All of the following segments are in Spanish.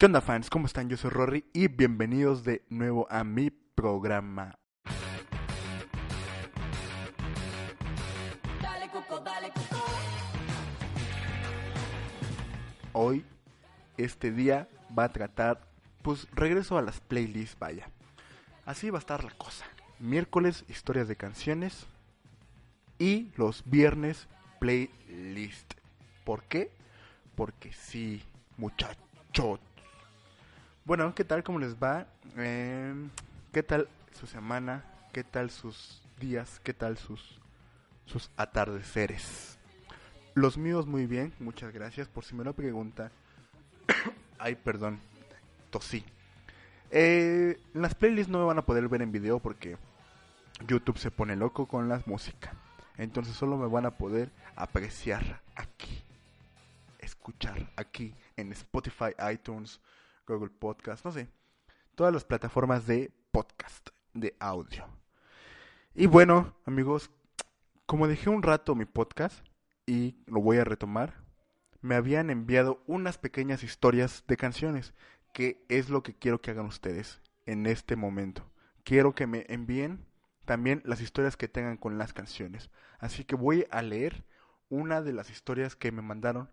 ¿Qué onda fans? ¿Cómo están? Yo soy Rory y bienvenidos de nuevo a mi programa. Hoy, este día va a tratar, pues regreso a las playlists, vaya. Así va a estar la cosa. Miércoles, historias de canciones. Y los viernes, playlist. ¿Por qué? Porque sí, muchachos. Bueno, ¿qué tal? ¿Cómo les va? Eh, ¿Qué tal su semana? ¿Qué tal sus días? ¿Qué tal sus, sus atardeceres? Los míos muy bien, muchas gracias. Por si me lo pregunta. Ay, perdón, tosí. Eh, las playlists no me van a poder ver en video porque YouTube se pone loco con la música. Entonces solo me van a poder apreciar aquí. Escuchar aquí en Spotify, iTunes, Google Podcast, no sé. Todas las plataformas de podcast, de audio. Y bueno, amigos, como dejé un rato mi podcast y lo voy a retomar, me habían enviado unas pequeñas historias de canciones, que es lo que quiero que hagan ustedes en este momento. Quiero que me envíen también las historias que tengan con las canciones. Así que voy a leer una de las historias que me mandaron,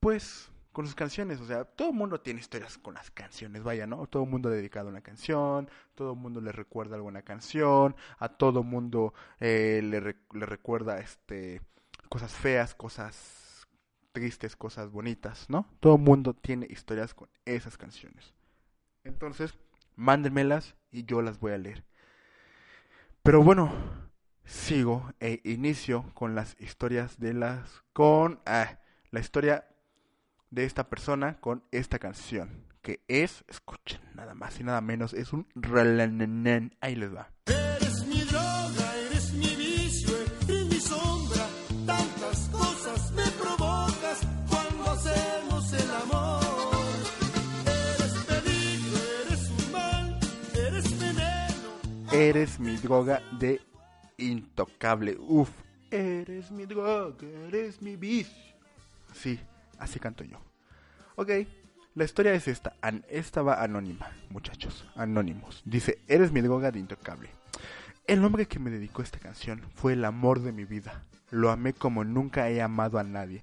pues con sus canciones. O sea, todo el mundo tiene historias con las canciones, vaya, ¿no? Todo el mundo ha dedicado una canción, todo el mundo le recuerda alguna canción, a todo el mundo eh, le, re- le recuerda este cosas feas, cosas tristes, cosas bonitas, ¿no? Todo el mundo tiene historias con esas canciones. Entonces, mándenmelas y yo las voy a leer. Pero bueno, sigo e inicio con las historias de las con ah, la historia de esta persona con esta canción que es, escuchen, nada más y nada menos, es un relanenen. Ahí les va. Eres mi droga, eres mi vicio, eres mi sombra. Tantas cosas me provocas cuando hacemos el amor. Eres peligro, eres un mal, eres veneno. Eres mi droga de intocable. Uf, eres mi droga, eres mi vicio. Sí, así canto yo. Ok, la historia es esta. An- anónima, muchachos, anónimos. Dice, eres mi droga de intocable. El hombre que me dedicó esta canción fue el amor de mi vida. Lo amé como nunca he amado a nadie.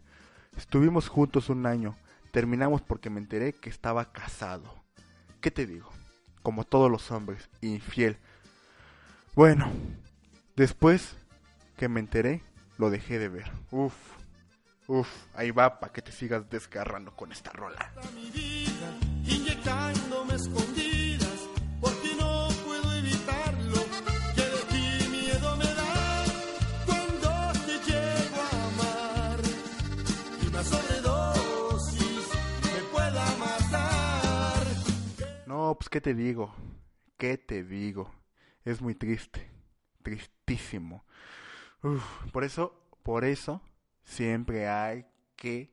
Estuvimos juntos un año. Terminamos porque me enteré que estaba casado. ¿Qué te digo? Como todos los hombres, infiel. Bueno, después que me enteré, lo dejé de ver. Uf, uf, ahí va para que te sigas desgarrando con esta rola. A mi vida, inyectándome escondidas, porque no puedo evitarlo. Que de ti miedo me da cuando te llego a amar. Y una sobredosis me pueda matar. No, pues qué te digo, qué te digo. Es muy triste, tristísimo. Uf, por eso, por eso siempre hay que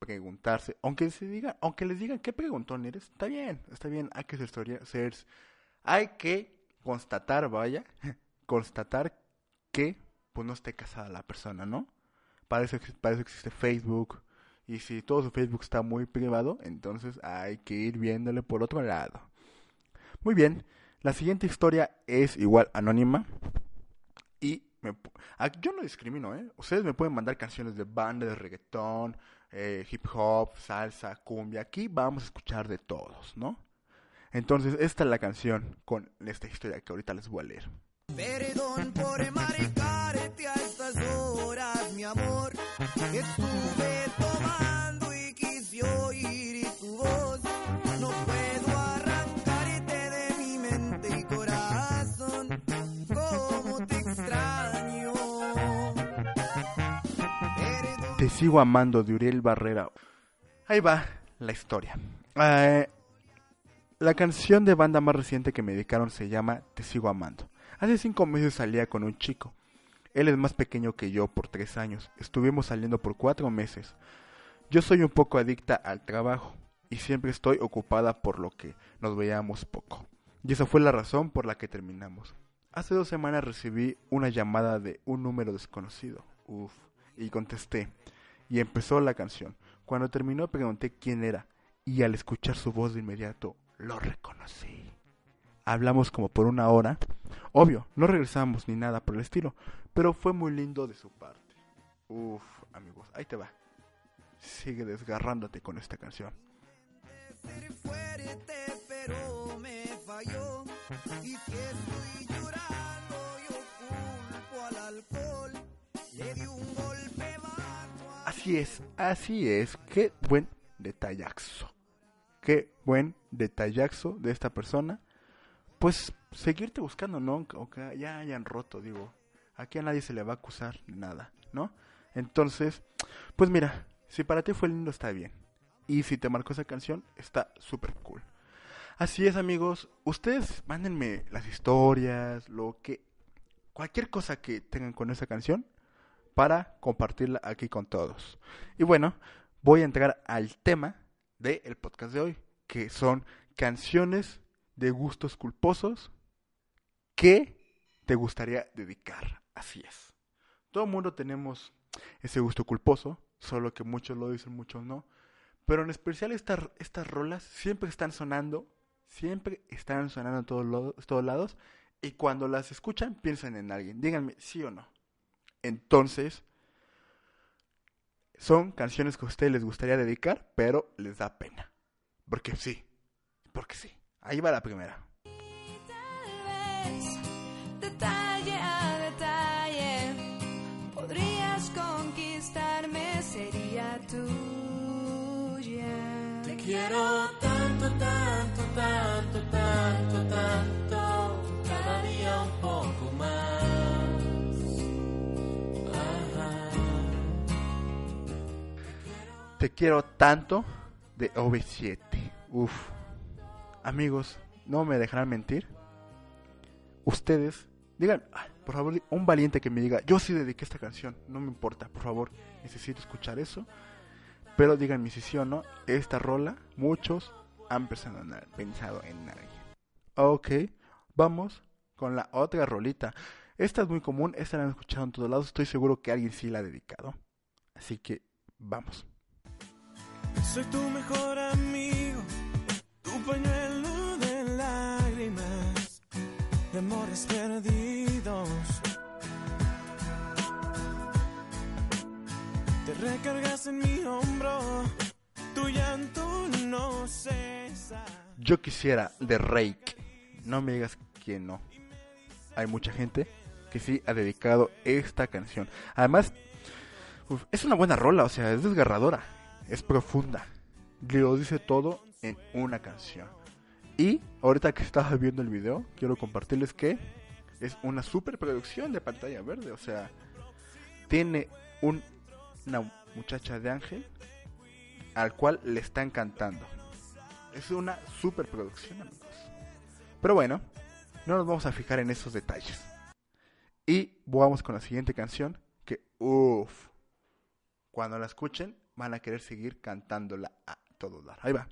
preguntarse, aunque se diga, aunque les digan qué preguntón eres, está bien, está bien, hay que ser, ser hay que constatar, vaya, constatar que pues no esté casada la persona, ¿no? Para eso, para eso existe Facebook. Y si todo su Facebook está muy privado, entonces hay que ir viéndole por otro lado. Muy bien, la siguiente historia es igual anónima. Ah, yo no discrimino, ¿eh? Ustedes me pueden mandar canciones de banda, de reggaetón, eh, hip hop, salsa, cumbia. Aquí vamos a escuchar de todos, ¿no? Entonces, esta es la canción con esta historia que ahorita les voy a leer. Perdón por Te sigo amando de Uriel Barrera. Ahí va la historia. Eh, la canción de banda más reciente que me dedicaron se llama Te sigo amando. Hace cinco meses salía con un chico. Él es más pequeño que yo por tres años. Estuvimos saliendo por cuatro meses. Yo soy un poco adicta al trabajo y siempre estoy ocupada por lo que nos veíamos poco. Y esa fue la razón por la que terminamos. Hace dos semanas recibí una llamada de un número desconocido. Uf. Y contesté. Y empezó la canción. Cuando terminó pregunté quién era. y al escuchar su voz de inmediato lo reconocí. Hablamos como por una hora. Obvio, no regresamos ni nada por el estilo, pero fue muy lindo de su parte. Uf, amigos, ahí te va. Sigue desgarrándote con esta canción. ser fuerte, pero me falló. Y si estoy llorando, yo culpo al alcohol. Le di un golpe Así es, así es. Qué buen detallazo. Qué buen detallazo de esta persona. Pues seguirte buscando, ¿no? Aunque ya hayan roto, digo. Aquí a nadie se le va a acusar de nada, ¿no? Entonces, pues mira, si para ti fue lindo, está bien. Y si te marcó esa canción, está súper cool. Así es, amigos. Ustedes mándenme las historias, lo que. Cualquier cosa que tengan con esa canción para compartirla aquí con todos. Y bueno, voy a entrar al tema del podcast de hoy, que son canciones de gustos culposos que te gustaría dedicar. Así es. Todo el mundo tenemos ese gusto culposo, solo que muchos lo dicen, muchos no. Pero en especial estas, rolas siempre están sonando, siempre están sonando en todos, lo- todos lados. Y cuando las escuchan, piensan en alguien. Díganme, sí o no. Entonces, son canciones que a ustedes les gustaría dedicar, pero les da pena. Porque sí, porque sí. Ahí va la primera. Te quiero tanto de OV7. Uf. Amigos, no me dejarán mentir. Ustedes, digan, por favor, un valiente que me diga, yo sí dediqué esta canción, no me importa, por favor, necesito escuchar eso. Pero díganme si sí o no, esta rola, muchos han pensado en, alguien. Ok, vamos con la otra rolita. Esta es muy común, esta la han escuchado en todos lados, estoy seguro que alguien sí la ha dedicado. Así que, vamos. Soy tu mejor amigo, tu pañuelo de lágrimas, de amores perdidos. Te recargas en mi hombro, tu llanto no cesa. Yo quisiera de Rake. No me digas que no. Hay mucha gente que sí ha dedicado esta canción. Además, es una buena rola, o sea, es desgarradora, es profunda. Lo dice todo en una canción. Y ahorita que estaba viendo el video, quiero compartirles que es una super producción de pantalla verde. O sea, tiene un- una muchacha de ángel al cual le están cantando. Es una super producción, amigos. Pero bueno, no nos vamos a fijar en esos detalles. Y vamos con la siguiente canción que, uff, cuando la escuchen van a querer seguir cantándola a todo dar. Ahí va.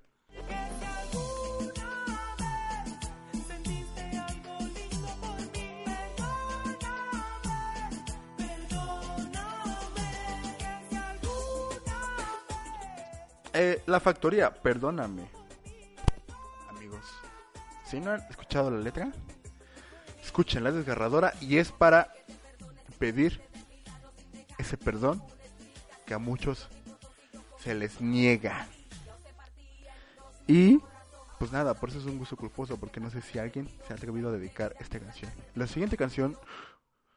Eh, la factoría, perdóname. Amigos, si no han escuchado la letra, escuchen, la es desgarradora y es para pedir ese perdón que a muchos se les niega. Y pues nada, por eso es un gusto culposo, porque no sé si alguien se ha atrevido a dedicar esta canción. La siguiente canción,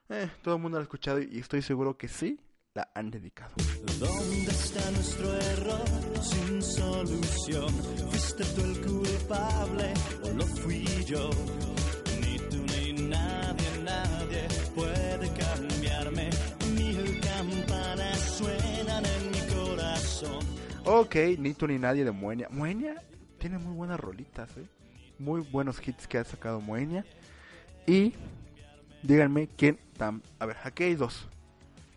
eh, todo el mundo la ha escuchado y estoy seguro que sí la han dedicado. ¿Dónde está nuestro error sin solución? ¿Fuiste tú el culpable o lo fui yo? Ok, ni tú ni nadie de Moenia. Moenia tiene muy buenas rolitas, ¿eh? Muy buenos hits que ha sacado Moenia. Y díganme quién tam... A ver, aquí hay dos.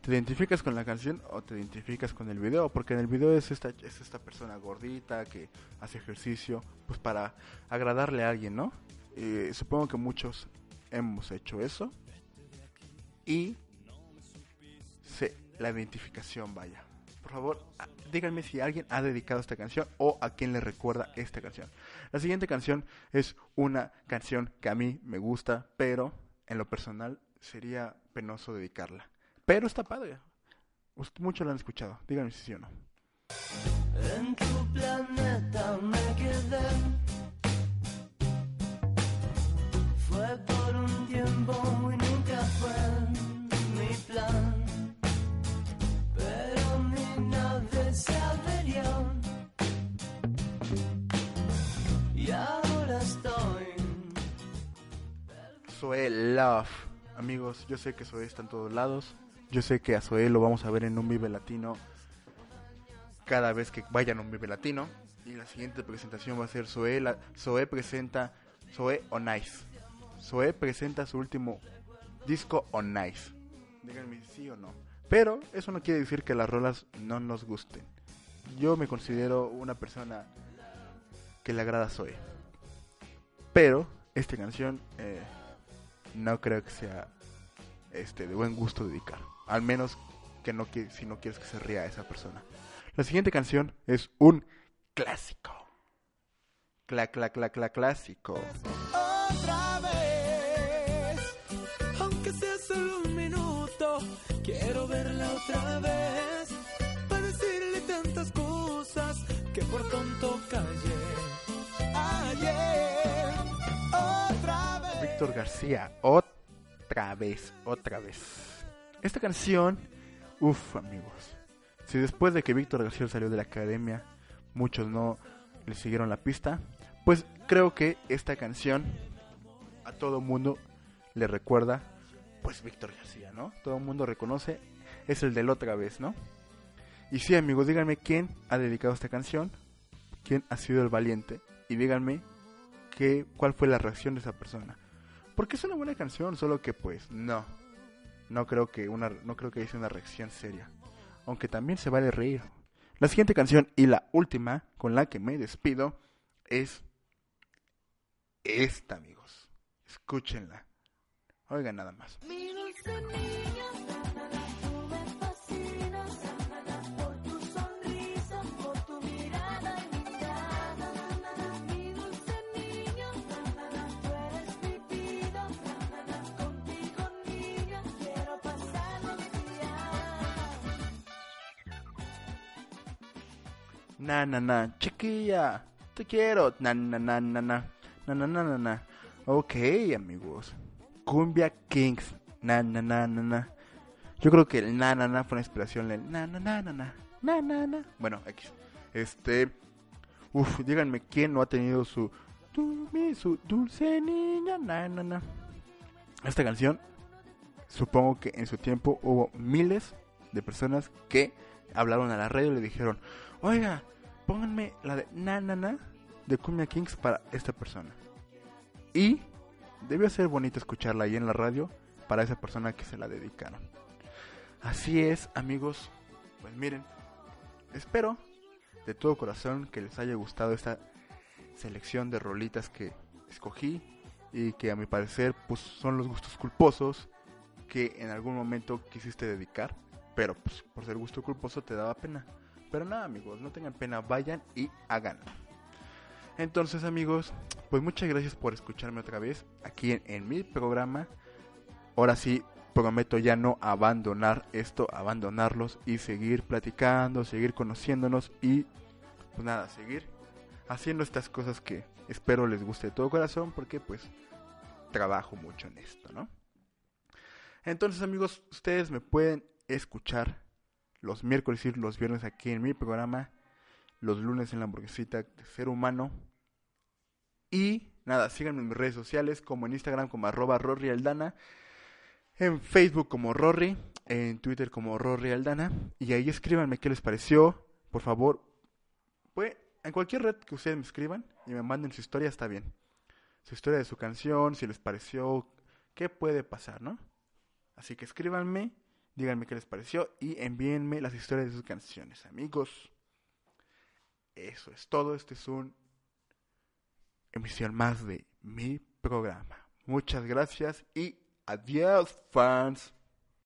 ¿Te identificas con la canción o te identificas con el video? Porque en el video es esta, es esta persona gordita que hace ejercicio, pues para agradarle a alguien, ¿no? Eh, supongo que muchos hemos hecho eso. Y se, la identificación, vaya. Por favor, a- díganme si alguien ha dedicado esta canción o a quién le recuerda esta canción. La siguiente canción es una canción que a mí me gusta, pero en lo personal sería penoso dedicarla. Pero está padre. Muchos la han escuchado. Díganme si sí o no. Zoe Love. Amigos, yo sé que Zoe está en todos lados. Yo sé que a Zoe lo vamos a ver en un Vive Latino cada vez que vayan a un Vive Latino. Y la siguiente presentación va a ser Zoe, la, Zoe presenta Zoe on Ice. Zoe presenta su último disco on Ice. Díganme sí o no. Pero eso no quiere decir que las rolas no nos gusten. Yo me considero una persona que le agrada a Zoe. Pero esta canción eh, no creo que sea este de buen gusto dedicar. Al menos que no si no quieres que se ría esa persona. La siguiente canción es un clásico. Cla cla cla cla clásico. otra vez. Aunque sea solo un minuto, quiero verla otra vez. Para decirle tantas cosas que por tonto callé. Víctor García, otra vez, otra vez. Esta canción, uff amigos. Si después de que Víctor García salió de la academia, muchos no le siguieron la pista, pues creo que esta canción a todo mundo le recuerda, pues Víctor García, ¿no? Todo el mundo reconoce, es el del otra vez, ¿no? Y sí amigos, díganme quién ha dedicado esta canción, quién ha sido el valiente, y díganme qué, cuál fue la reacción de esa persona. Porque es una buena canción, solo que pues no. No creo que una no creo que una reacción seria. Aunque también se vale reír. La siguiente canción y la última con la que me despido es esta, amigos. Escúchenla. Oigan nada más. Na na na, chiquilla, te quiero. Na na na na na. Na na na na na. Ok, amigos. Cumbia Kings. Na na na na na. Yo creo que el na na na fue una inspiración del na na na na na. Na na na. Bueno, X. Este. Uf, díganme quién no ha tenido su. Su dulce niña. Na na na. Esta canción. Supongo que en su tiempo hubo miles de personas que hablaron a la radio y le dijeron: Oiga, pónganme la de na na na de Cumbia Kings para esta persona. Y debió ser bonito escucharla ahí en la radio para esa persona que se la dedicaron. Así es, amigos. Pues miren, espero de todo corazón que les haya gustado esta selección de rolitas que escogí y que a mi parecer pues son los gustos culposos que en algún momento quisiste dedicar, pero pues por ser gusto culposo te daba pena. Pero nada, amigos, no tengan pena, vayan y háganlo. Entonces, amigos, pues muchas gracias por escucharme otra vez aquí en, en mi programa. Ahora sí, prometo ya no abandonar esto, abandonarlos y seguir platicando, seguir conociéndonos y pues nada, seguir haciendo estas cosas que espero les guste de todo corazón porque pues trabajo mucho en esto, ¿no? Entonces, amigos, ustedes me pueden escuchar los miércoles y los viernes aquí en mi programa, los lunes en la hamburguesita de ser humano. Y nada, síganme en mis redes sociales, como en Instagram como arroba Rory Aldana, en Facebook como Rory, en Twitter como Rory Aldana. Y ahí escríbanme qué les pareció, por favor. Pues, en cualquier red que ustedes me escriban y me manden su historia, está bien. Su historia de su canción, si les pareció, qué puede pasar, ¿no? Así que escríbanme, díganme qué les pareció y envíenme las historias de sus canciones, amigos. Eso es todo. Este es un emisión más de mi programa. Muchas gracias y adiós, fans.